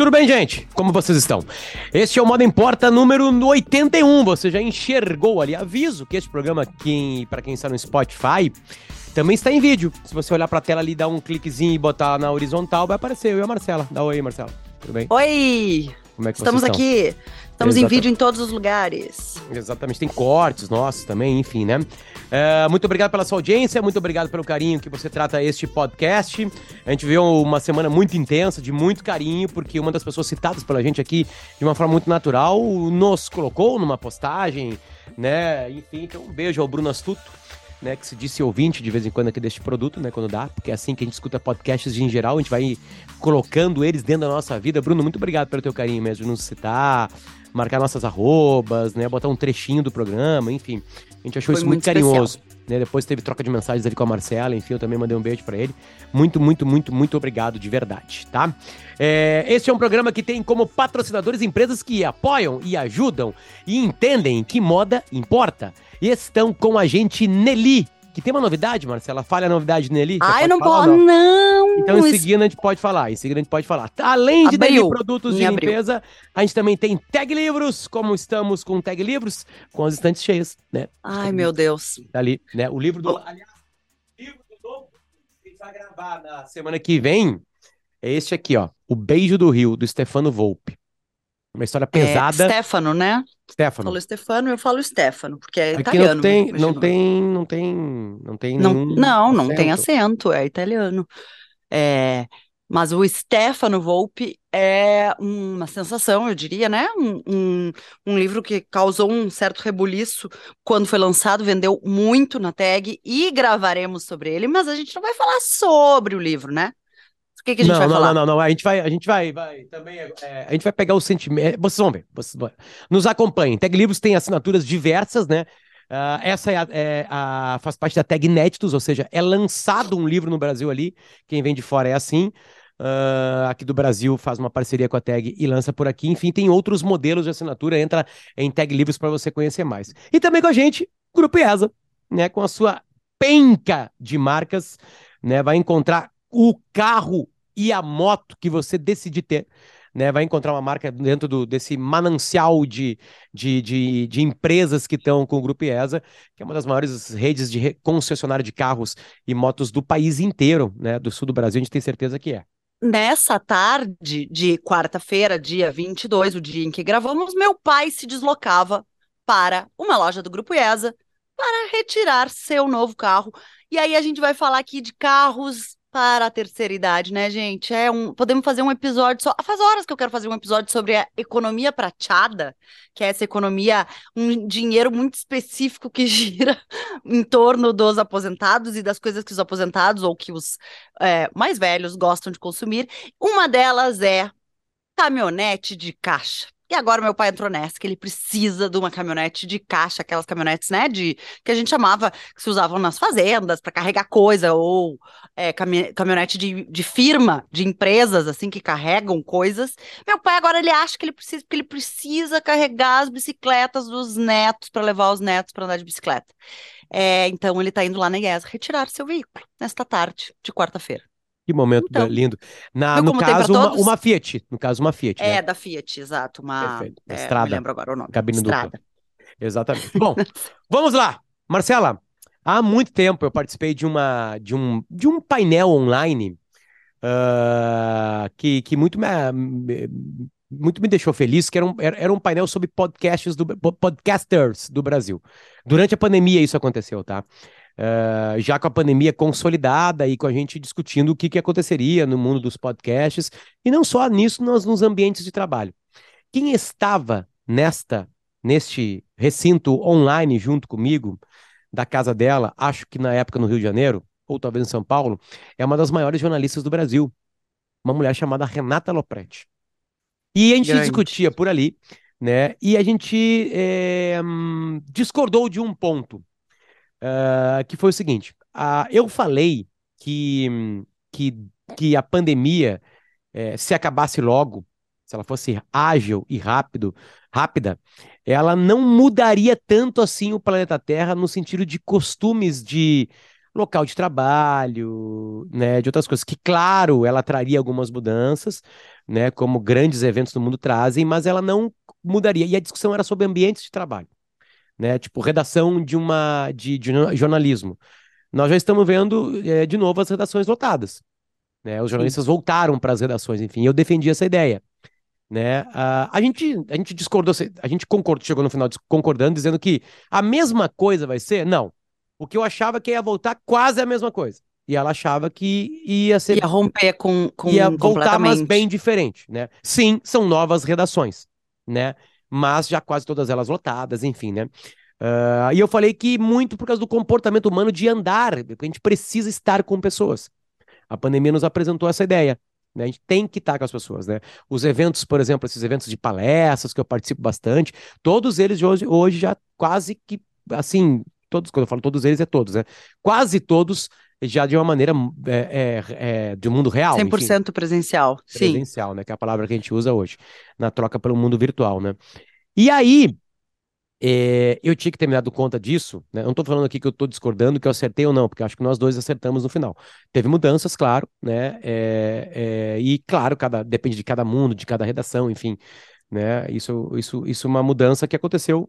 Tudo bem, gente? Como vocês estão? Este é o Moda Importa número 81. Você já enxergou ali. Aviso que este programa, quem, para quem está no Spotify, também está em vídeo. Se você olhar para a tela ali, dar um cliquezinho e botar na horizontal, vai aparecer eu e a Marcela. Dá oi, Marcela. Tudo bem? Oi! Como é que Estamos vocês estão? aqui. Estamos em Exata- vídeo em todos os lugares. Exatamente, tem cortes nossos também, enfim, né? É, muito obrigado pela sua audiência, muito obrigado pelo carinho que você trata este podcast. A gente viu uma semana muito intensa, de muito carinho, porque uma das pessoas citadas pela gente aqui de uma forma muito natural nos colocou numa postagem, né? Enfim, então um beijo ao Bruno Astuto. Né, que se disse ouvinte de vez em quando aqui deste produto, né, quando dá, porque é assim que a gente escuta podcasts em geral, a gente vai colocando eles dentro da nossa vida. Bruno, muito obrigado pelo teu carinho mesmo, de nos citar, marcar nossas arrobas, né, botar um trechinho do programa, enfim. A gente achou Foi isso muito, muito carinhoso. Né? Depois teve troca de mensagens ali com a Marcela, enfim, eu também mandei um beijo pra ele. Muito, muito, muito, muito obrigado de verdade, tá? É, este é um programa que tem como patrocinadores empresas que apoiam e ajudam e entendem que moda importa. E estão com a gente Nelly, que tem uma novidade, Marcela. Fala a novidade. Você Ai, pode não falar, pode. Não! Então, em seguida, a gente pode falar. Em seguida, a gente pode falar. Além de Nelly produtos de limpeza, a gente também tem Tag Livros, como estamos com Tag Livros, com as estantes cheias, né? Ai, meu Deus. Tá ali, né? O livro do. Aliás, o livro do novo que vai gravar na semana que vem é este aqui, ó. O Beijo do Rio, do Stefano Volpe. Uma história pesada. É, Stefano, né? Stefano. Falou Stefano, eu falo Stefano, porque é Aqui italiano. não tem, não tem, não tem, não tem Não, não, não tem acento. acento, é italiano. É, mas o Stefano Volpe é uma sensação, eu diria, né? Um, um, um livro que causou um certo rebuliço quando foi lançado, vendeu muito na tag e gravaremos sobre ele, mas a gente não vai falar sobre o livro, né? O que, que a gente não, vai não, falar? não, não, não. A gente vai, a gente vai, vai também. é, a gente vai pegar o sentimento. Vocês vão ver. Vocês vão- Nos acompanhem. Tag Livros tem assinaturas diversas, né? Ah, essa é a, é a- faz parte da Tag Inéditos, ou seja, é lançado um livro no Brasil ali. Quem vem de fora é assim. Ah, aqui do Brasil faz uma parceria com a Tag e lança por aqui. Enfim, tem outros modelos de assinatura. Entra em Tag Livros para você conhecer mais. E também com a gente, Grupo IESA, né? Com a sua penca de marcas, né? Vai encontrar o carro e a moto que você decidir ter. Né, vai encontrar uma marca dentro do, desse manancial de, de, de, de empresas que estão com o Grupo IESA, que é uma das maiores redes de concessionária de carros e motos do país inteiro, né? Do sul do Brasil, a gente tem certeza que é. Nessa tarde de quarta-feira, dia 22, o dia em que gravamos, meu pai se deslocava para uma loja do Grupo IESA para retirar seu novo carro. E aí a gente vai falar aqui de carros para a terceira idade, né, gente? É um, podemos fazer um episódio só. Faz horas que eu quero fazer um episódio sobre a economia prateada, que é essa economia, um dinheiro muito específico que gira em torno dos aposentados e das coisas que os aposentados ou que os é, mais velhos gostam de consumir. Uma delas é caminhonete de caixa. E agora meu pai entrou nessa, que ele precisa de uma caminhonete de caixa, aquelas caminhonetes, né, de que a gente chamava, que se usavam nas fazendas para carregar coisa, ou é, cami- caminhonete de, de firma, de empresas, assim, que carregam coisas. Meu pai agora ele acha que ele precisa, porque ele precisa carregar as bicicletas dos netos para levar os netos para andar de bicicleta. É, então ele está indo lá na IES retirar seu veículo nesta tarde de quarta-feira. Que momento Então, lindo. Na, no caso, uma, uma Fiat. No caso, uma Fiat, É, né? da Fiat, exato. Uma. Perfeito. é, não Estrada. me lembro agora o nome. Cabine dupla. Estrada. Exatamente. Bom, vamos lá. Marcela, há muito tempo eu participei de uma de um, de um painel online ah, que, que muito me, muito me deixou feliz, que era um, era um painel sobre podcasts do, podcasters do Brasil. Durante a pandemia isso aconteceu, tá? Ah, já com a pandemia consolidada e com a gente discutindo o que, que aconteceria no mundo dos podcasts, e não só nisso, nos, nos ambientes de trabalho. Quem estava nesta neste recinto online junto comigo, da casa dela, acho que na época no Rio de Janeiro, ou talvez em São Paulo, é uma das maiores jornalistas do Brasil, uma mulher chamada Renata Lopretti. E a gente Grande. discutia por ali, né? E a gente é, discordou de um ponto, ah, que foi o seguinte: ah, eu falei que, que, que a pandemia, eh, se acabasse logo, se ela fosse ágil e rápido, rápida, ela não mudaria tanto assim o planeta Terra no sentido de costumes de local de trabalho, né, de outras coisas, que claro, ela traria algumas mudanças, né, como grandes eventos do mundo trazem, mas ela não mudaria. E a discussão era sobre ambientes de trabalho, né, tipo redação de uma de, de jornalismo. Nós já estamos vendo é, de novo as redações lotadas, né? Os jornalistas Sim. voltaram para as redações, enfim, eu defendi essa ideia. Né? A, gente, a gente discordou, a gente concordou, chegou no final concordando, dizendo que a mesma coisa vai ser? Não. O que eu achava que ia voltar quase a mesma coisa. E ela achava que ia ser. Ia romper com. com ia voltar, mas bem diferente, né? Sim, são novas redações, né? Mas já quase todas elas lotadas, enfim, né? Uh, e eu falei que muito por causa do comportamento humano de andar, a gente precisa estar com pessoas. A pandemia nos apresentou essa ideia. Né? A gente tem que estar com as pessoas, né? Os eventos, por exemplo, esses eventos de palestras que eu participo bastante, todos eles hoje, hoje já quase que, assim, todos, quando eu falo todos eles, é todos, né? Quase todos já de uma maneira é, é, é, um mundo real. 100% enfim. presencial, sim. Presencial, né? Que é a palavra que a gente usa hoje, na troca pelo mundo virtual, né? E aí, é, eu tinha que ter me dado conta disso, né? Eu não estou falando aqui que eu estou discordando que eu acertei ou não, porque acho que nós dois acertamos no final. Teve mudanças, claro, né? É, é, e claro, cada, depende de cada mundo, de cada redação, enfim. Né? Isso, isso, isso é uma mudança que aconteceu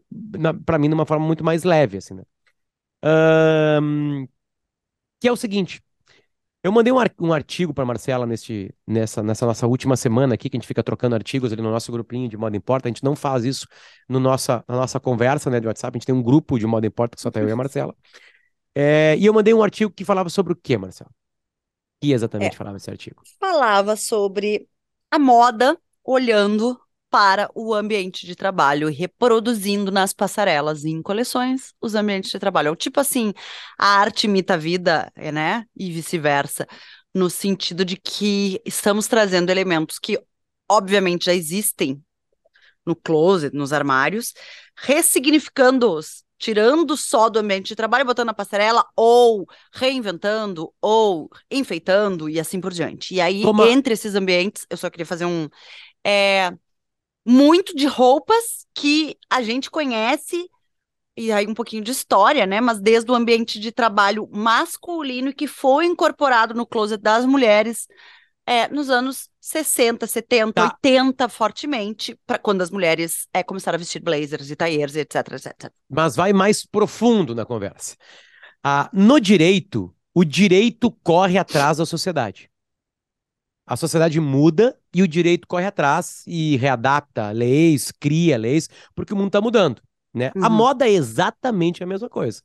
para mim de uma forma muito mais leve, assim, né? Um, que é o seguinte, eu mandei um, artigo para Marcela neste, nessa, nessa nossa última semana aqui, que a gente fica trocando artigos ali no nosso grupinho de modo importa. A gente não faz isso no nossa, na nossa conversa né, de WhatsApp, a gente tem um grupo de modo importa que só tem eu e a Marcela. É, e eu mandei um artigo que falava sobre o quê, Marcela? O que exatamente é, falava esse artigo? Falava sobre a moda olhando para o ambiente de trabalho reproduzindo nas passarelas e em coleções os ambientes de trabalho. Tipo assim, a arte imita a vida, né? E vice-versa, no sentido de que estamos trazendo elementos que obviamente já existem no closet, nos armários, ressignificando-os, tirando só do ambiente de trabalho, botando na passarela, ou reinventando, ou enfeitando e assim por diante. E aí, Como... entre esses ambientes, eu só queria fazer um. É, muito de roupas que a gente conhece, e aí um pouquinho de história, né? Mas desde o ambiente de trabalho masculino que foi incorporado no closet das mulheres é, nos anos 60, 70, tá. 80, fortemente, para quando as mulheres é, começaram a vestir blazers e tailleurs, etc, etc. Mas vai mais profundo na conversa. Ah, no direito, o direito corre atrás da sociedade a sociedade muda e o direito corre atrás e readapta leis, cria leis, porque o mundo está mudando. Né? Uhum. A moda é exatamente a mesma coisa.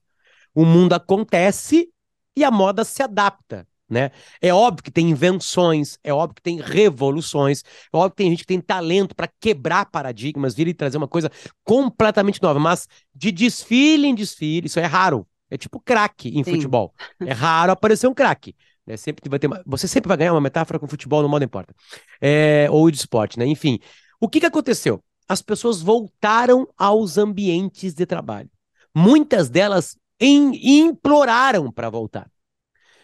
O mundo acontece e a moda se adapta. Né? É óbvio que tem invenções, é óbvio que tem revoluções, é óbvio que tem gente que tem talento para quebrar paradigmas, vir e trazer uma coisa completamente nova, mas de desfile em desfile, isso é raro. É tipo craque em Sim. futebol. É raro aparecer um craque. Né? Sempre vai ter uma... Você sempre vai ganhar uma metáfora com futebol, no modo importa. É... Ou de esporte, né? Enfim. O que, que aconteceu? As pessoas voltaram aos ambientes de trabalho. Muitas delas em... imploraram para voltar.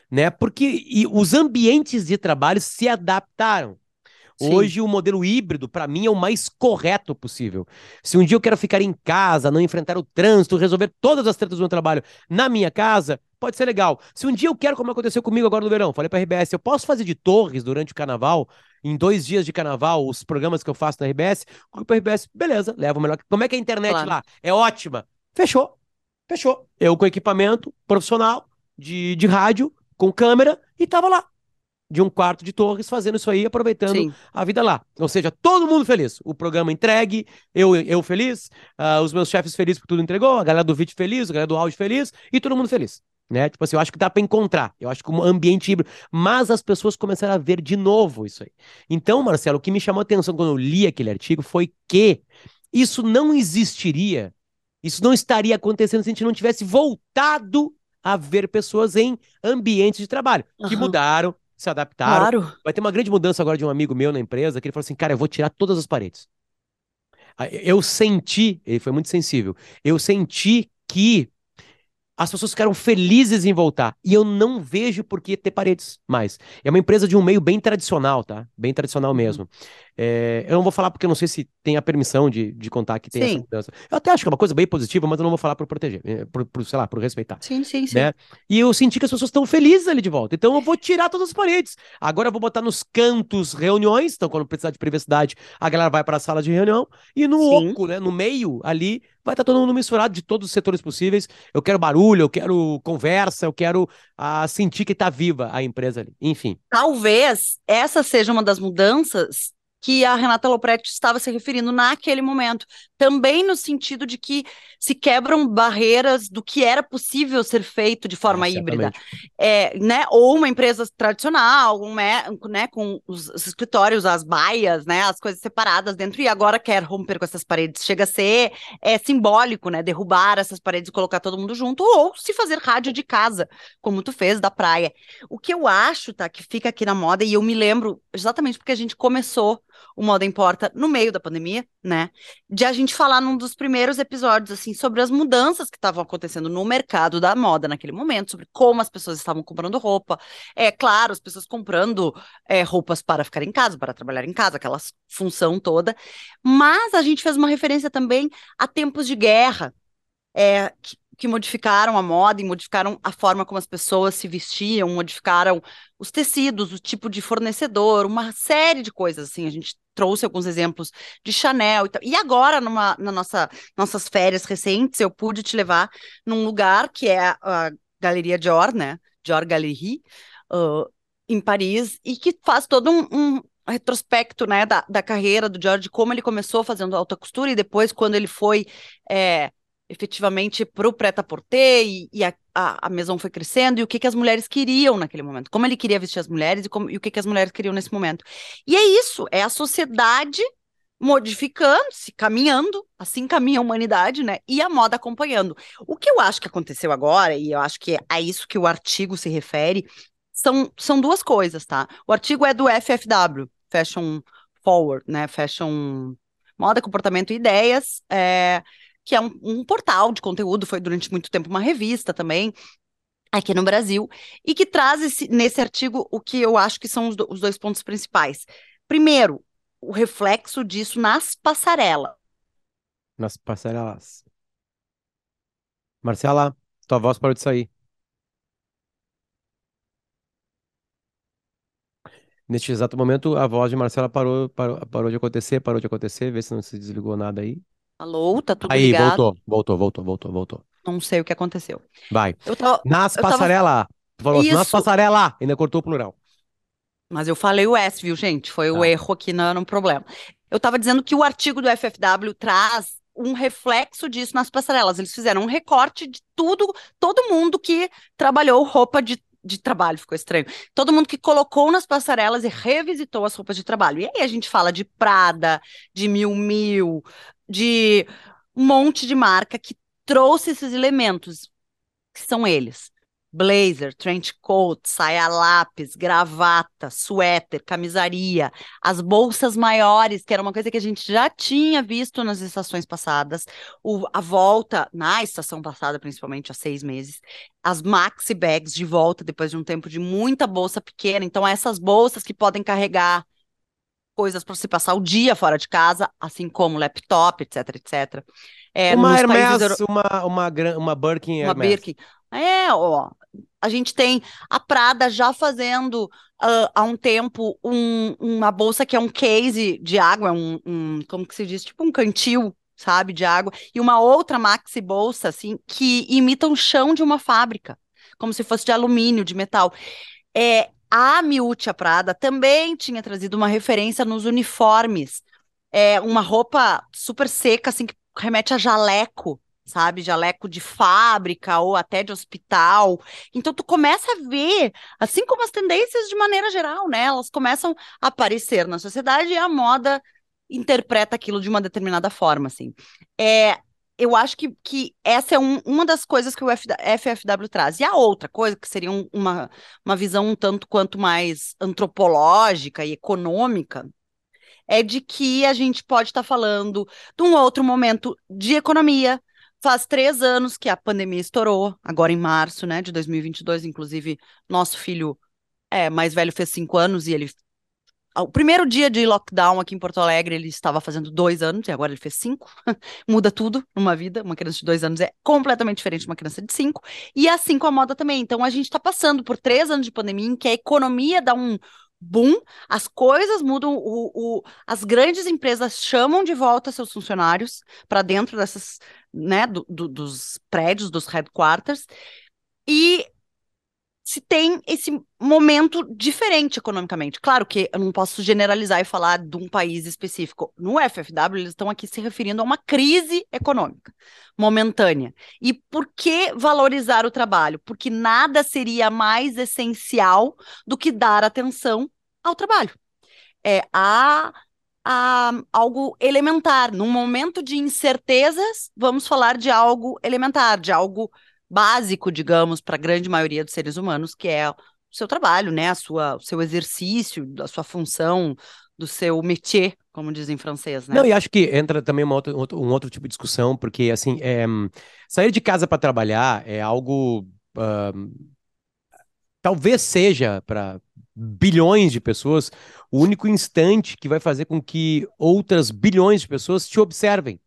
Né? Porque os ambientes de trabalho se adaptaram. Sim. Hoje o modelo híbrido, para mim, é o mais correto possível. Se um dia eu quero ficar em casa, não enfrentar o trânsito, resolver todas as tretas do meu trabalho na minha casa, pode ser legal. Se um dia eu quero, como aconteceu comigo agora no verão, falei pra RBS, eu posso fazer de torres durante o carnaval, em dois dias de carnaval, os programas que eu faço na RBS, o RBS, beleza, leva o melhor. Como é que é a internet claro. lá? É ótima. Fechou. Fechou. Eu com equipamento profissional de, de rádio, com câmera, e tava lá de um quarto de Torres fazendo isso aí, aproveitando Sim. a vida lá. Ou seja, todo mundo feliz. O programa entregue, eu, eu feliz, uh, os meus chefes felizes por tudo entregou, a galera do vídeo feliz, a galera do áudio feliz e todo mundo feliz. Né? Tipo assim, eu acho que dá para encontrar. Eu acho que um ambiente híbrido. Mas as pessoas começaram a ver de novo isso aí. Então, Marcelo, o que me chamou a atenção quando eu li aquele artigo foi que isso não existiria, isso não estaria acontecendo se a gente não tivesse voltado a ver pessoas em ambientes de trabalho uhum. que mudaram, se adaptaram. Claro. Vai ter uma grande mudança agora de um amigo meu na empresa, que ele falou assim, cara, eu vou tirar todas as paredes. Eu senti, ele foi muito sensível, eu senti que as pessoas ficaram felizes em voltar. E eu não vejo por que ter paredes mais. É uma empresa de um meio bem tradicional, tá? Bem tradicional uhum. mesmo. É, eu não vou falar porque eu não sei se tem a permissão de, de contar que tem essa Sim. mudança. Eu até acho que é uma coisa bem positiva, mas eu não vou falar por proteger, eh, por, por, sei lá, por respeitar. Sim, sim, sim. Né? E eu senti que as pessoas estão felizes ali de volta. Então eu vou tirar todas as paredes. Agora eu vou botar nos cantos reuniões. Então, quando precisar de privacidade, a galera vai para a sala de reunião. E no Sim. oco, né? No meio ali, vai estar todo mundo misturado de todos os setores possíveis. Eu quero barulho, eu quero conversa, eu quero ah, sentir que tá viva a empresa ali. Enfim. Talvez essa seja uma das mudanças que a Renata Lopretti estava se referindo naquele momento. Também no sentido de que se quebram barreiras do que era possível ser feito de forma É, híbrida. É, né? Ou uma empresa tradicional, um, né, né, com os, os escritórios, as baias, né, as coisas separadas dentro, e agora quer romper com essas paredes. Chega a ser é, simbólico, né? Derrubar essas paredes e colocar todo mundo junto, ou se fazer rádio de casa, como tu fez da praia. O que eu acho, tá, que fica aqui na moda, e eu me lembro exatamente porque a gente começou o Moda Importa no meio da pandemia, né? De a gente falar num dos primeiros episódios, assim, sobre as mudanças que estavam acontecendo no mercado da moda naquele momento, sobre como as pessoas estavam comprando roupa. É claro, as pessoas comprando é, roupas para ficar em casa, para trabalhar em casa, aquela função toda. Mas a gente fez uma referência também a tempos de guerra, é, que, que modificaram a moda e modificaram a forma como as pessoas se vestiam, modificaram os tecidos, o tipo de fornecedor, uma série de coisas, assim, a gente trouxe alguns exemplos de Chanel e. E agora, numa, na nossa, nossas férias recentes, eu pude te levar num lugar que é a, a Galeria Dior, né? Dior Galerie, uh, em Paris, e que faz todo um, um retrospecto, né, da, da carreira do Dior, de como ele começou fazendo alta costura e depois, quando ele foi é, efetivamente para o prêt-à-porter e, e a, a, a Maison foi crescendo e o que, que as mulheres queriam naquele momento, como ele queria vestir as mulheres e, como, e o que, que as mulheres queriam nesse momento. E é isso, é a sociedade modificando-se, caminhando, assim caminha a humanidade, né? E a moda acompanhando. O que eu acho que aconteceu agora, e eu acho que é a isso que o artigo se refere, são, são duas coisas, tá? O artigo é do FFW, Fashion Forward, né? Fashion Moda, Comportamento e Ideias, é, que é um, um portal de conteúdo, foi durante muito tempo uma revista também, aqui no Brasil, e que traz esse, nesse artigo o que eu acho que são os, do, os dois pontos principais. Primeiro, o reflexo disso nas passarelas. Nas passarelas. Marcela, tua voz parou de sair. Neste exato momento, a voz de Marcela parou, parou, parou de acontecer, parou de acontecer. Vê se não se desligou nada aí. Alô, tá tudo Aí, ligado? voltou, voltou, voltou, voltou, voltou. Não sei o que aconteceu. Vai. Eu tava, Nas eu tava- passarela. Tu falou assim, nas Isso. passarela. Ainda cortou o plural. Mas eu falei o S, viu, gente? Foi o Tá. erro aqui no, no problema. Eu estava dizendo que o artigo do FFW traz um reflexo disso nas passarelas. Eles fizeram um recorte de tudo, todo mundo que trabalhou roupa de, de trabalho, ficou estranho. Todo mundo que colocou nas passarelas e revisitou as roupas de trabalho. E aí a gente fala de Prada, de Miu Miu, de um monte de marca que trouxe esses elementos, que são eles. Blazer, trench coat, saia lápis, gravata, suéter, camisaria, as bolsas maiores, que era uma coisa que a gente já tinha visto nas estações passadas, o- a volta, na estação passada, principalmente há seis meses, as maxi bags de volta depois de um tempo de muita bolsa pequena. Então, essas bolsas que podem carregar coisas para se passar o dia fora de casa, assim como laptop, etc, etc. É, uma Hermes, euro- uma, uma, uma Birkin uma Hermes. Birkin. É, ó, a gente tem a Prada já fazendo ah, há um tempo um- uma bolsa que é um case de água, um, um- como que se diz? Tipo um cantil, sabe, de água, e uma outra maxi bolsa, assim, que imita o chão de uma fábrica, como se fosse de alumínio, de metal. É, a Miúcha Prada também tinha trazido uma referência nos uniformes, é, uma roupa super seca, assim, que remete a jaleco, sabe? Jaleco de fábrica ou até de hospital. Então tu começa a ver, assim como as tendências de maneira geral, né? Elas começam a aparecer na sociedade e a moda interpreta aquilo de uma determinada forma, assim. É, eu acho que, que essa é um- uma das coisas que o FFW traz. E a outra coisa, que seria um- uma, uma visão um tanto quanto mais antropológica e econômica, é de que a gente pode estar falando de um outro momento de economia. Faz três anos que a pandemia estourou, agora em março, né, de 2022, inclusive, nosso filho é, mais velho fez cinco anos e ele o primeiro dia de lockdown aqui em Porto Alegre, ele estava fazendo dois anos, e agora ele fez cinco. Muda tudo numa vida. Uma criança de dois anos é completamente diferente de uma criança de cinco. E assim com a moda também. Então, a gente está passando por três anos de pandemia em que a economia dá um boom, as coisas mudam, o, o, as grandes empresas chamam de volta seus funcionários para dentro dessas, né, do, do, dos prédios, dos headquarters, e se tem esse momento diferente economicamente. Claro que eu não posso generalizar e falar de um país específico. No FFW, eles estão aqui se referindo a uma crise econômica momentânea. E por que valorizar o trabalho? Porque nada seria mais essencial do que dar atenção ao trabalho. É a, a algo elementar. Num momento de incertezas, vamos falar de algo elementar, de algo básico, digamos, para a grande maioria dos seres humanos, que é o seu trabalho, né? A sua, o seu exercício, a sua função, do seu métier, como dizem em francês, né? Não, e acho que entra também uma outra, um outro tipo de discussão, porque, assim, é, sair de casa para trabalhar é algo. Uh, talvez seja para bilhões de pessoas o único instante que vai fazer com que outras bilhões de pessoas te observem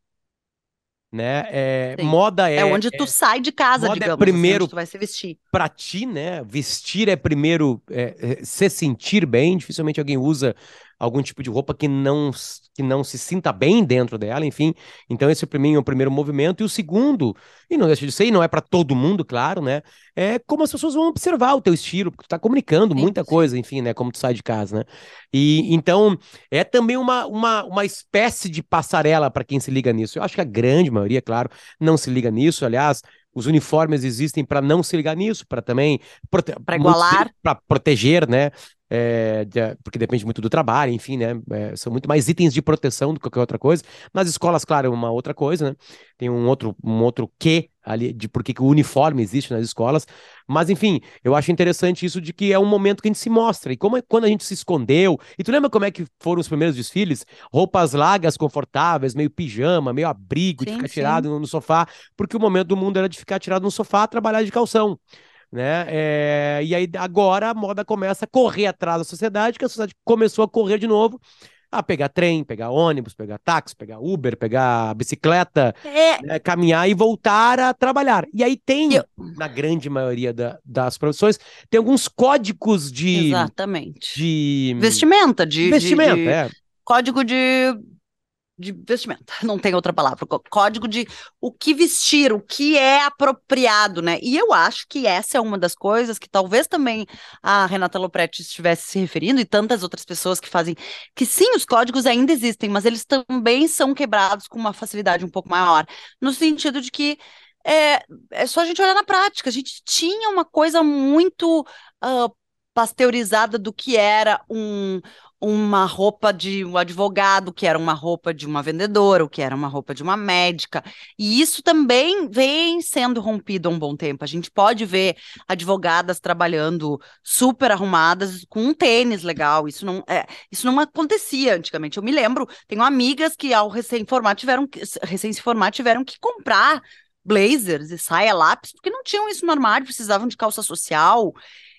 né? É, moda é é onde tu é, sai de casa, moda digamos, é primeiro assim, tu vai se vestir. Para ti, né? Vestir é primeiro é, é, se sentir bem. Dificilmente alguém usa algum tipo de roupa que não, que não se sinta bem dentro dela, enfim. Então, esse para mim é o primeiro movimento. E o segundo, e não deixa de ser, e não é para todo mundo, claro, né? É como as pessoas vão observar o teu estilo, porque tu tá comunicando sim, muita sim. coisa, enfim, né? Como tu sai de casa, né? E então é também uma, uma, uma espécie de passarela para quem se liga nisso. Eu acho que a grande maioria, claro, não se liga nisso. Aliás, os uniformes existem para não se ligar nisso, para também para igualar, para proteger, né? É, de, porque depende muito do trabalho, enfim, né? É, são muito mais itens de proteção do que qualquer outra coisa. Nas escolas, claro, é uma outra coisa, né? Tem um outro, um outro quê ali de por que o uniforme existe nas escolas. Mas, enfim, eu acho interessante isso de que é um momento que a gente se mostra. E como é, quando a gente se escondeu. E tu lembra como é que foram os primeiros desfiles? Roupas largas, confortáveis, meio pijama, meio abrigo, sim, de ficar sim. tirado no, no sofá, porque o momento do mundo era de ficar tirado no sofá, trabalhar de calção né? É, e aí agora a moda começa a correr atrás da sociedade, que a sociedade começou a correr de novo, a pegar trem, pegar ônibus, pegar táxi, pegar Uber, pegar bicicleta, é... né, caminhar e voltar a trabalhar. E aí tem, Eu... na grande maioria da, das profissões, tem alguns códigos de. Exatamente. De. Vestimenta, de. Vestimenta, de, de... é. Código de de vestimenta, não tem outra palavra, código de o que vestir, o que é apropriado, né? E eu acho que essa é uma das coisas que talvez também a Renata Lopretti estivesse se referindo e tantas outras pessoas que fazem, que sim, os códigos ainda existem, mas eles também são quebrados com uma facilidade um pouco maior, no sentido de que é, é só a gente olhar na prática, a gente tinha uma coisa muito uh, pasteurizada do que era um, uma roupa de um advogado, que era uma roupa de uma vendedora, o que era uma roupa de uma médica. E isso também vem sendo rompido há um bom tempo. A gente pode ver advogadas trabalhando super arrumadas com um tênis legal. Isso não é, isso não acontecia antigamente. Eu me lembro, tenho amigas que ao recém-formar tiveram recém se formar tiveram que comprar blazers e saia lápis, porque não tinham isso no armário, precisavam de calça social.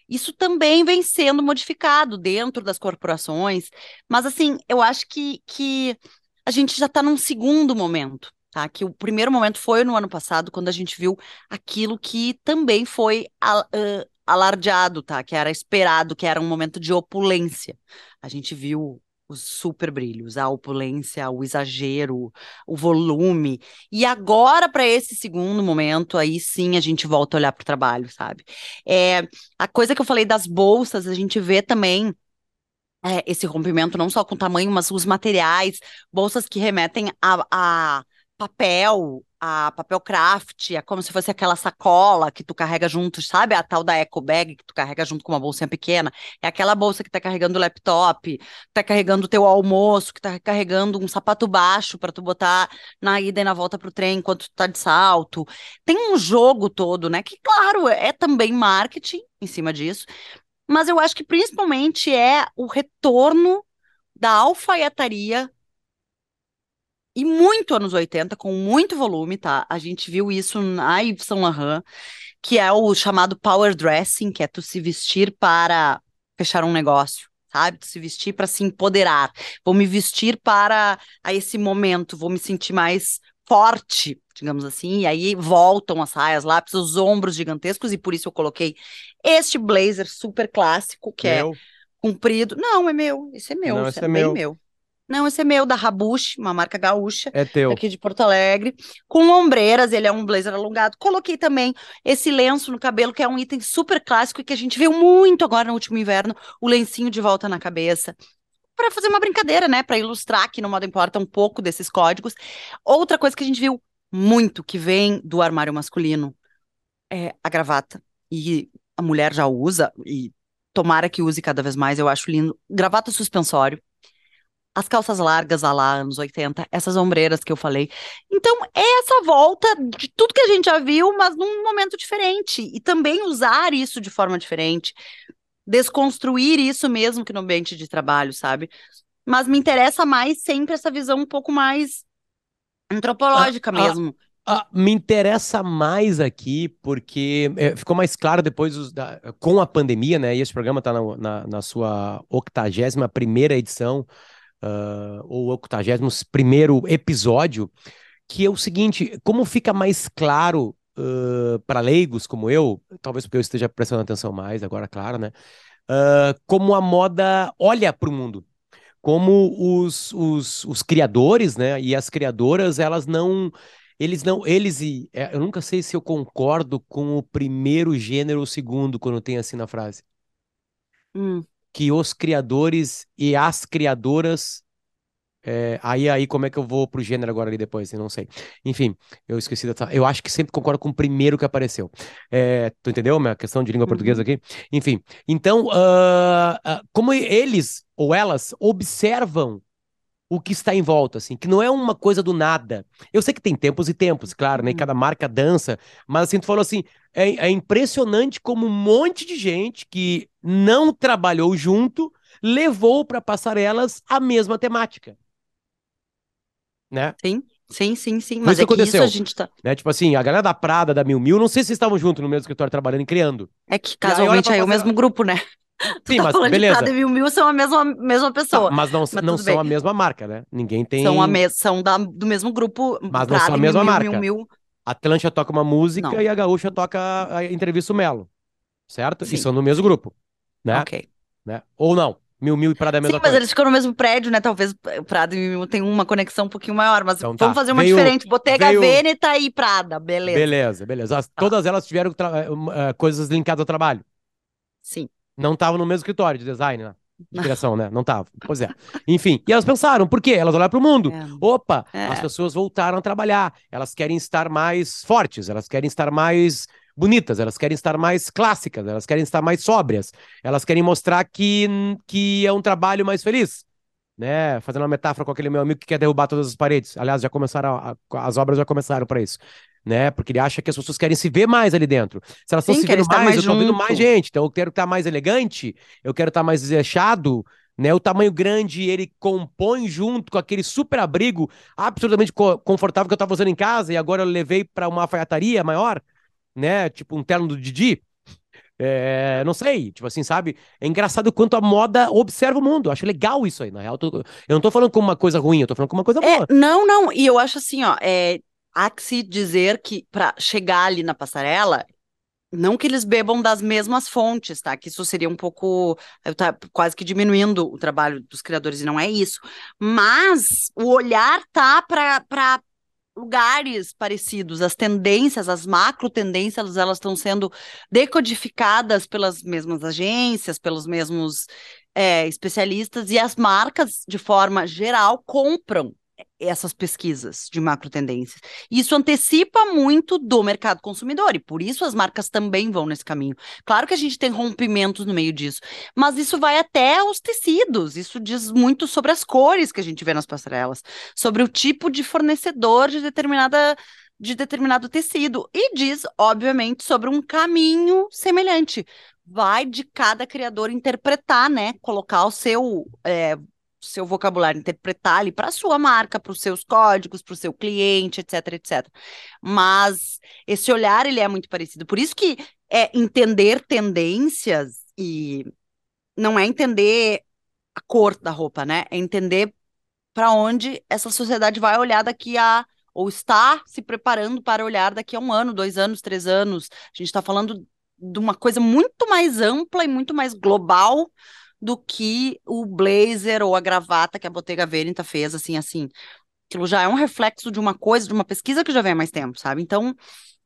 Isso também vem sendo modificado dentro das corporações, mas assim, eu acho que, que a gente já está num segundo momento, tá? Que o primeiro momento foi no ano passado, quando a gente viu aquilo que também foi uh, alardeado, tá? Que era esperado, que era um momento de opulência. A gente viu os super brilhos, a opulência, o exagero, o volume. E agora, para esse segundo momento, aí sim a gente volta a olhar para o trabalho, sabe? É, a coisa que eu falei das bolsas, a gente vê também. É, esse rompimento não só com o tamanho, mas os materiais, bolsas que remetem a, a papel, a papel craft, é como se fosse aquela sacola que tu carrega junto, sabe? A tal da eco bag que tu carrega junto com uma bolsinha pequena. É aquela bolsa que tá carregando o laptop, tá carregando o teu almoço, que tá carregando um sapato baixo para tu botar na ida e na volta pro trem enquanto tu tá de salto. Tem um jogo todo, né? Que, claro, é também marketing em cima disso, mas eu acho que principalmente é o retorno da alfaiataria e muito anos 80, com muito volume, tá? A gente viu isso na Yves Saint Laurent, que é o chamado power dressing, que é tu se vestir para fechar um negócio, sabe? Se vestir para se empoderar. Vou me vestir para a esse momento, vou me sentir mais forte, digamos assim, e aí voltam as saias lá, os ombros gigantescos, e por isso eu coloquei este blazer super clássico, que é meu. é comprido. Não, é meu, esse é meu, Não, esse é, é meu. meu. Não, esse é meu, da Rabush, uma marca gaúcha. É teu. Aqui de Porto Alegre. Com ombreiras, ele é um blazer alongado. Coloquei também esse lenço no cabelo, que é um item super clássico e que a gente viu muito agora no último inverno. O lencinho de volta na cabeça. Para fazer uma brincadeira, né? Para ilustrar aqui no Modo Importa um pouco desses códigos. Outra coisa que a gente viu muito, que vem do armário masculino, é a gravata. E a mulher já usa, e tomara que use cada vez mais, eu acho lindo. Gravata suspensório as calças largas lá, lá anos 80, essas ombreiras que eu falei. Então, é essa volta de tudo que a gente já viu, mas num momento diferente. E também usar isso de forma diferente. Desconstruir isso mesmo que no ambiente de trabalho, sabe? Mas me interessa mais sempre essa visão um pouco mais antropológica ah, ah mesmo. Ah, ah, me interessa mais aqui, porque é, ficou mais claro depois da, com a pandemia, né? E esse programa está na, na, na sua 81 primeira edição uh, ou 81 episódio, que é o seguinte: como fica mais claro uh, para leigos como eu, talvez porque eu esteja prestando atenção mais agora, claro, né? Uh, como a moda olha para o mundo. Como os, os, os criadores, né, e as criadoras, elas não eles não, eles e é, eu nunca sei se eu concordo com o primeiro gênero ou o segundo quando tem assim na frase. Hum que os criadores e as criadoras. É, aí, aí, como é que eu vou pro gênero agora ali depois? Eu não sei. Enfim, eu esqueci da. Eu acho que sempre concordo com o primeiro que apareceu. É, tu entendeu minha questão de língua uhum. portuguesa aqui? Enfim, então, uh, uh, como eles ou elas observam o que está em volta, assim, que não é uma coisa do nada. Eu sei que tem tempos e tempos, claro, né? E uhum. cada marca dança, mas assim, tu falou assim, é, é impressionante como um monte de gente que não trabalhou junto levou para passarelas a mesma temática. Né? Sim. Sim, sim, sim. Mas, é que aconteceu. isso a gente tá. Né? Tipo assim, a galera da Prada, da Mil Mil, não sei se estavam juntos no mesmo escritório trabalhando e criando. É que casualmente aí, é o mesmo grupo, né? Sim, tá mas beleza. Prada e Mil Mil são a mesma, mesma pessoa. Tá, mas não, mas não são bem. a mesma marca, né? Ninguém tem. São, a me... são da, do mesmo grupo. Mas não são a mesma Mil, marca. Mil, Mil, A Atlântica toca uma música não. e a Gaúcha toca a entrevista o Melo. Certo? Sim. E são do mesmo grupo. Né? Ok. Né? Ou não. Mil Mil e Prada é a mesma Sim, mas eles ficam no mesmo prédio, né? Talvez Prada e Mil tenham uma conexão um pouquinho maior, mas então, vamos tá. fazer uma veio, diferente. Bottega veio... Veneta e Prada, beleza. Beleza, beleza. As, tá. Todas elas tiveram uh, coisas linkadas ao trabalho. Sim. Não estavam no mesmo escritório de design, né? De criação, né? Não estavam. Pois é. Enfim, e elas pensaram, por quê? Elas olharam para o mundo. É. Opa, é. as pessoas voltaram a trabalhar. Elas querem estar mais fortes, elas querem estar mais bonitas, elas querem estar mais clássicas, elas querem estar mais sóbrias, elas querem mostrar que, que é um trabalho mais feliz. Né, fazendo uma metáfora com aquele meu amigo que quer derrubar todas as paredes. Aliás, já começaram, a, a, as obras já começaram para isso né? Porque ele acha que as pessoas querem se ver mais ali dentro. Se elas estão se vendo mais, mais, eu tô vendo mais gente. Então eu quero estar mais elegante, eu quero estar mais desechado, né? O tamanho grande, ele compõe junto com aquele super abrigo absolutamente co confortável que eu estava usando em casa e agora eu levei para uma alfaiataria maior, né? Tipo um terno do Didi. É, não sei, tipo assim, sabe? É engraçado quanto a moda observa o mundo. Eu acho legal isso aí, na real. Eu não tô falando como uma coisa ruim, eu tô falando como uma coisa é, boa. Não, não, e eu acho assim, ó, é, há que se dizer que para chegar ali na passarela, não que eles bebam das mesmas fontes, tá? Que isso seria um pouco. Tá quase que diminuindo o trabalho dos criadores, e não é isso. Mas o olhar tá para lugares parecidos, as tendências, as macro tendências, elas estão sendo decodificadas pelas mesmas agências, pelos mesmos é, especialistas, e as marcas, de forma geral, compram essas pesquisas de macro tendências. Isso antecipa muito do mercado consumidor e por isso as marcas também vão nesse caminho. Claro que a gente tem rompimentos no meio disso, mas isso vai até os tecidos. Isso diz muito sobre as cores que a gente vê nas passarelas, sobre o tipo de fornecedor de determinada de determinado tecido e diz, obviamente, sobre um caminho semelhante. Vai de cada criador interpretar, né? Colocar o seu é, seu vocabulário, interpretar ali para a sua marca, para os seus códigos, para o seu cliente, etc, etc. Mas esse olhar ele é muito parecido. Por isso que é entender tendências e não é entender a cor da roupa, né? É entender para onde essa sociedade vai olhar daqui a ou está se preparando para olhar daqui a um ano, dois anos, três anos. A gente está falando de uma coisa muito mais ampla e muito mais global do que o blazer ou a gravata que a Bottega Veneta fez, assim, assim. Aquilo já é um reflexo de uma coisa, de uma pesquisa que já vem há mais tempo, sabe? Então,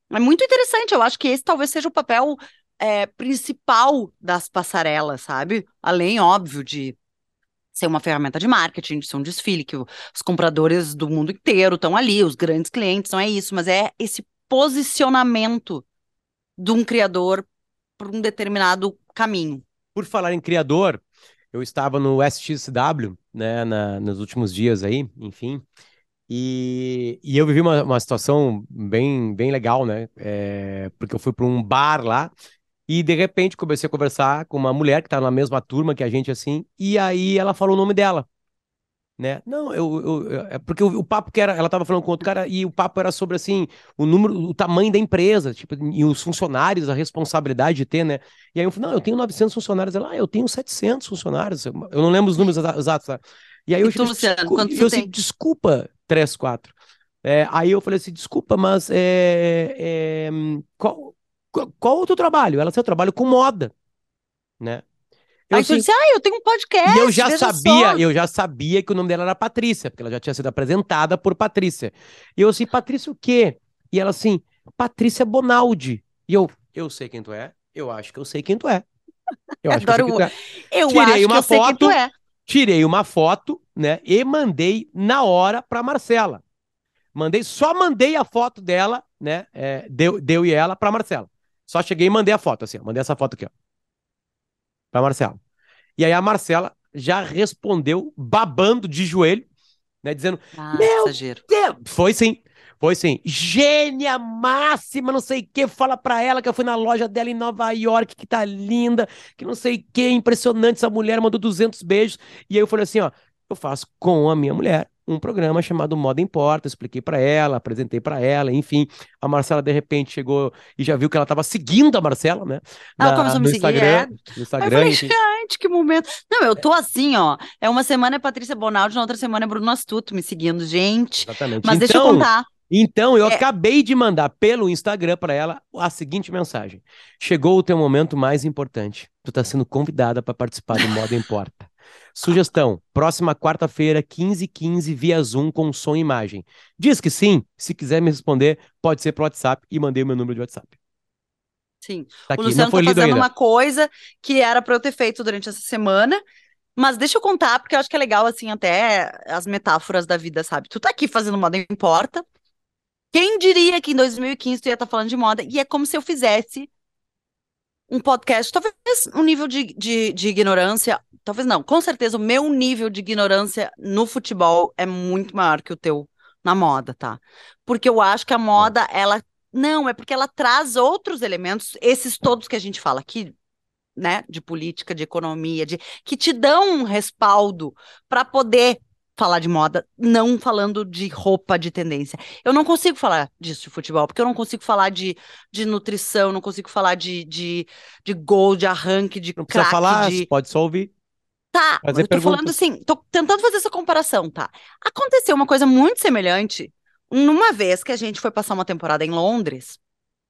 é muito interessante. Eu acho que esse talvez seja o papel é, principal das passarelas, sabe? Além, óbvio, de ser uma ferramenta de marketing, de ser um desfile, que os compradores do mundo inteiro estão ali, os grandes clientes, não é isso, mas é esse posicionamento de um criador por um determinado caminho. Por falar em criador, eu estava no SXW, né, na, nos últimos dias aí, enfim, e, e eu vivi uma, uma situação bem, bem legal, né, é, porque eu fui para um bar lá, e de repente comecei a conversar com uma mulher que tá na mesma turma que a gente, assim, e aí ela falou o nome dela. Né? Não, eu, eu, eu é porque o, o, papo que era, ela tava falando com outro cara e o papo era sobre assim, o número, o tamanho da empresa, tipo, e os funcionários, a responsabilidade de ter, né? E aí eu falei, não, eu tenho 900 funcionários, ela, ah, eu tenho 700 funcionários. Eu não lembro os números exatos, tá? E aí eu, e tu, Luciano, quanto eu, assim, desculpa, 3, 4. É, aí eu falei assim, desculpa, mas é, é, qual, qual o teu trabalho? Ela disse, eu trabalho com moda, né? Eu, Aí assim, disse, ah, eu tenho um podcast. E eu já sabia, só. eu já sabia que o nome dela era Patrícia, porque ela já tinha sido apresentada por Patrícia. E eu assim, Patrícia o quê? E ela assim, Patrícia Bonaldi. E eu, eu sei quem tu é, eu acho que eu sei quem tu é. Eu acho Adoro. que eu sei quem tu é. Eu tirei acho uma que eu foto, sei quem tu é. Tirei uma foto, né, e mandei na hora pra Marcela. Mandei, só mandei a foto dela, né, é, deu, deu e ela pra Marcela. Só cheguei e mandei a foto, assim, ó. Mandei essa foto aqui, ó. Pra Marcela. E aí a Marcela já respondeu, babando de joelho, né? Dizendo: ah, Meu exagero. Deus! Foi sim. Foi sim. Gênia máxima, não sei o que. Fala pra ela que eu fui na loja dela em Nova York, que tá linda, que não sei o que. Impressionante. Essa mulher mandou 200 beijos. E aí eu falei assim: ó, eu faço com a minha mulher um programa chamado Moda Importa, expliquei para ela, apresentei para ela, enfim. A Marcela de repente chegou e já viu que ela estava seguindo a Marcela, né? Ela começou a me seguir, Instagram, é. no Instagram. Eu falei, gente, que momento. Não, eu tô assim, ó. É uma semana é Patrícia Bonaldi, na outra semana é Bruno Astuto me seguindo, gente. Exatamente. Mas então, deixa eu então, contar. Então, eu é... acabei de mandar pelo Instagram para ela a seguinte mensagem: Chegou o teu momento mais importante. Tu está sendo convidada para participar do Moda Importa. Sugestão: próxima quarta-feira, 15h15, via Zoom com som e imagem. Diz que sim. Se quiser me responder, pode ser pro WhatsApp e mandei o meu número de WhatsApp. Sim. Tá o Luciano tá fazendo ainda. uma coisa que era para eu ter feito durante essa semana. Mas deixa eu contar, porque eu acho que é legal, assim, até as metáforas da vida, sabe? Tu tá aqui fazendo moda importa. Quem diria que em 2015 tu ia estar tá falando de moda? E é como se eu fizesse um podcast, talvez um nível de, de, de, ignorância, talvez não, com certeza o meu nível de ignorância no futebol é muito maior que o teu na moda, tá? Porque eu acho que a moda, ela. Não, é porque ela traz outros elementos, esses todos que a gente fala aqui, né? De política, de economia, de que te dão um respaldo para poder falar de moda, não falando de roupa de tendência. Eu não consigo falar disso de futebol, porque eu não consigo falar de, de nutrição, não consigo falar de, de, de gol, de arranque, de Não precisa falar, de... pode só ouvir. Tá, fazer eu tô perguntas. falando assim, tô tentando fazer essa comparação, tá? Aconteceu uma coisa muito semelhante numa vez que a gente foi passar uma temporada em Londres,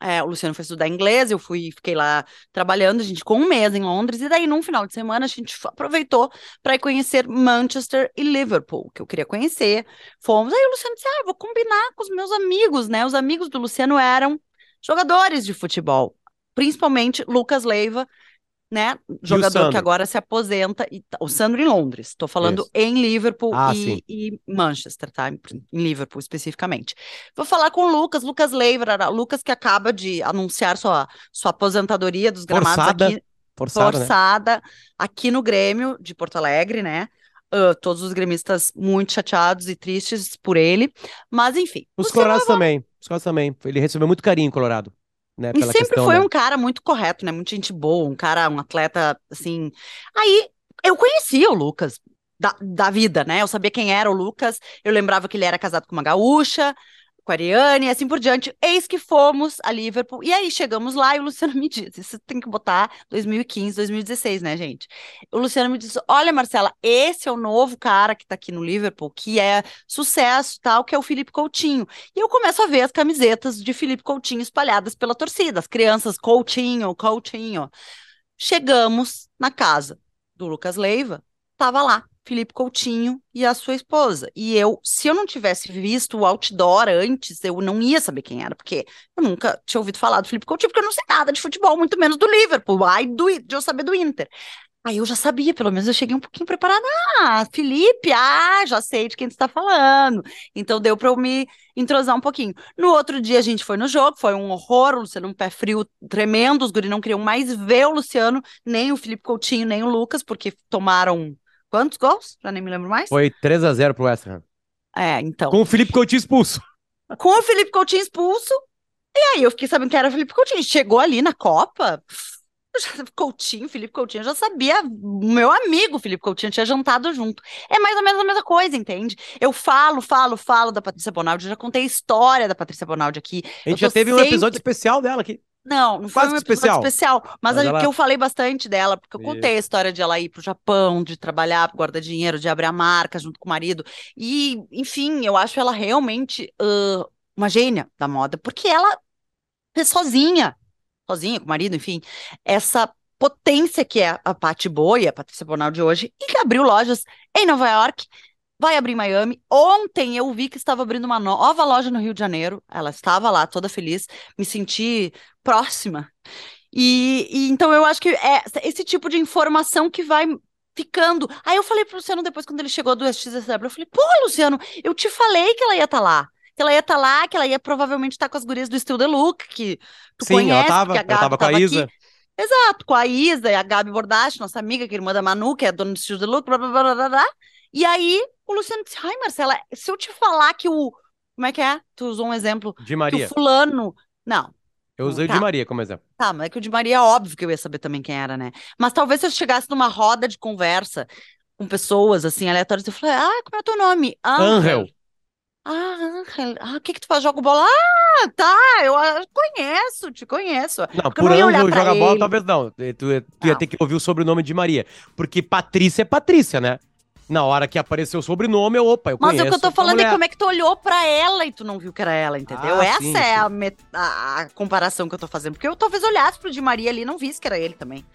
é, o Luciano foi estudar inglês, eu fui, fiquei lá trabalhando, a gente ficou um mês em Londres, e daí, num final de semana, a gente aproveitou para ir conhecer Manchester e Liverpool, que eu queria conhecer. Fomos, aí o Luciano disse: Ah, vou combinar com os meus amigos, né? Os amigos do Luciano eram jogadores de futebol, principalmente Lucas Leiva, né? Jogador que agora se aposenta. E, tá, o Sandro em Londres. Estou falando Isso. em Liverpool ah, e, e, Manchester, tá? Em Liverpool especificamente. Vou falar com o Lucas, Lucas Leivra, Lucas que acaba de anunciar sua, sua aposentadoria dos gramados forçada, aqui. Forçada, forçada né? aqui no Grêmio de Porto Alegre, né? Uh, todos os gremistas muito chateados e tristes por ele. Mas, enfim. Os colorados também. Os colorados também. Ele recebeu muito carinho, Colorado. Né, e sempre questão, foi né? um cara muito correto, né? Muita gente boa, um cara, um atleta, assim. Aí eu conhecia o Lucas da, da vida, né? Eu sabia quem era o Lucas, eu lembrava que ele era casado com uma gaúcha, com a Ariane e assim por diante. Eis que fomos a Liverpool. E aí chegamos lá e o Luciano me disse: isso tem que botar 2015, 2016, né, gente? O Luciano me disse: Olha, Marcela, esse é o novo cara que tá aqui no Liverpool, que é sucesso, tal, que é o Felipe Coutinho. E eu começo a ver as camisetas de Felipe Coutinho espalhadas pela torcida, as crianças Coutinho, Coutinho. Chegamos na casa do Lucas Leiva, tava lá Felipe Coutinho e a sua esposa. E eu, se eu não tivesse visto o outdoor antes, eu não ia saber quem era, porque eu nunca tinha ouvido falar do Felipe Coutinho, porque eu não sei nada de futebol, muito menos do Liverpool, ai do, de eu saber do Inter. Aí eu já sabia, pelo menos eu cheguei um pouquinho preparada. Ah, Felipe, ah, já sei de quem tu está falando. Então deu para eu me entrosar um pouquinho. No outro dia a gente foi no jogo, foi um horror, o Luciano um pé frio tremendo, os guri não queriam mais ver o Luciano, nem o Felipe Coutinho, nem o Lucas, porque tomaram quantos gols? Já nem me lembro mais. Foi 3 a 0 pro West Ham. É, então. Com o Felipe Coutinho expulso. Com o Felipe Coutinho expulso. E aí eu fiquei sabendo que era o Felipe Coutinho. Chegou ali na Copa, Coutinho, Felipe Coutinho, eu já sabia, meu amigo Felipe Coutinho tinha jantado junto. É mais ou menos a mesma coisa, entende? Eu falo, falo, falo da Patrícia Bonaldi, eu já contei a história da Patrícia Bonaldi aqui. A gente já teve sempre... um episódio especial dela aqui. Não, não foi um episódio especial, especial mas, mas ela... que eu falei bastante dela, porque eu contei a história de ela ir pro Japão, de trabalhar, guardar dinheiro, de abrir a marca junto com o marido. E, enfim, eu acho ela realmente uh, uma gênia da moda, porque ela fez sozinha sozinha, com o marido, enfim, essa potência que é a Patti Boy, a Patrícia Bonal de hoje, e que abriu lojas em Nova York, vai abrir em Miami. Ontem eu vi que estava abrindo uma nova loja no Rio de Janeiro. Ela estava lá, toda feliz, me senti próxima. E, e então eu acho que é esse tipo de informação que vai ficando. Aí eu falei pro Luciano depois, quando ele chegou do SXSW, eu falei, pô, Luciano, eu te falei que ela ia estar tá lá que ela ia estar tá lá, que ela ia provavelmente estar tá com as gurias do Still the Look, que tu Sim, conhece, ela tava, ela tava com a Isa. Aqui. Exato, com a Isa e a Gabi Bordache, nossa amiga, que é irmã da Manu, que é dona do Still the Look, blá, blá, blá, blá, blá. E aí o Luciano disse, ai, Marcela, se eu te falar que o... Como é que é? Tu usou um exemplo. De Maria. Que o fulano... Não, eu usei tá. o de Maria como exemplo. Tá, mas é que o de Maria é óbvio que eu ia saber também quem era, né? Mas talvez se eu chegasse numa roda de conversa com pessoas assim aleatórias, eu falei, ah, como é o teu nome? Angel. Ah, Angel. Ah, o que que tu faz? Joga bola? Ah, tá, eu ah, conheço, te conheço. Não, por não Angel joga bola, talvez não. Tu, tu, tu ia ter que ouvir o sobrenome de Maria. Porque Patrícia é Patrícia, né? Na hora que apareceu o sobrenome, eu, opa, eu Mas conheço. Mas o que eu tô falando é como é que tu olhou pra ela e tu não viu que era ela, entendeu? Ah, Essa sim, é sim. A, met... a, comparação que eu tô fazendo. Porque eu talvez olhasse pro de Maria ali e não visse que era ele também.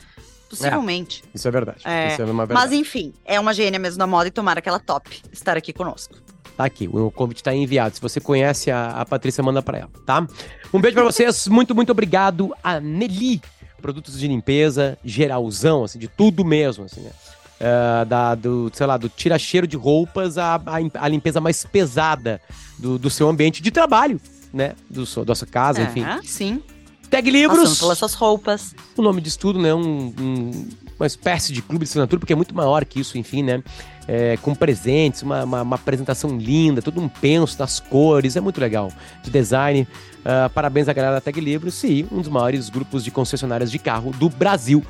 Possivelmente. É, isso é verdade. É, isso é uma verdade. Mas enfim, é uma gênia mesmo da moda e tomara que ela top estar aqui conosco. Tá aqui, o convite tá enviado. Se você conhece a, a Patrícia, manda pra ela, tá? Um beijo pra vocês, muito, muito obrigado a Nelly, produtos de limpeza, geralzão, assim, de tudo mesmo, assim, né? Uh, da, do, sei lá, do tira-cheiro de roupas a, a, a, limpeza mais pesada do, do seu ambiente de trabalho, né? Do, da sua casa, é, enfim. Sim. Tag Livros. Passando pelas suas roupas. O nome disso tudo, né? Um, um, uma espécie de clube de assinatura, porque é muito maior que isso, enfim, né? É, com presentes, uma, uma, uma, apresentação linda, todo um penso das cores, é muito legal. De design. Uh, parabéns à galera da Tag Livros e um dos maiores grupos de concessionárias de carro do Brasil.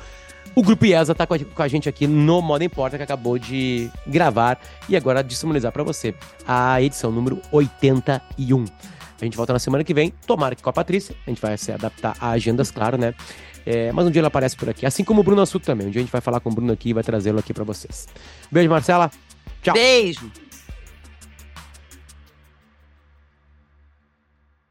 O Grupo IESA com, com a gente aqui no Moda Importa, que acabou de gravar e agora disponibilizar para você a edição número 81. A gente volta na semana que vem, tomara que com a Patrícia. A gente vai se adaptar a agendas, claro, né? É, mas um dia ela aparece por aqui. Assim como o Bruno Assunto também. Um dia a gente vai falar com o Bruno aqui e vai trazê-lo aqui para vocês. Beijo, Marcela. Tchau. Beijo.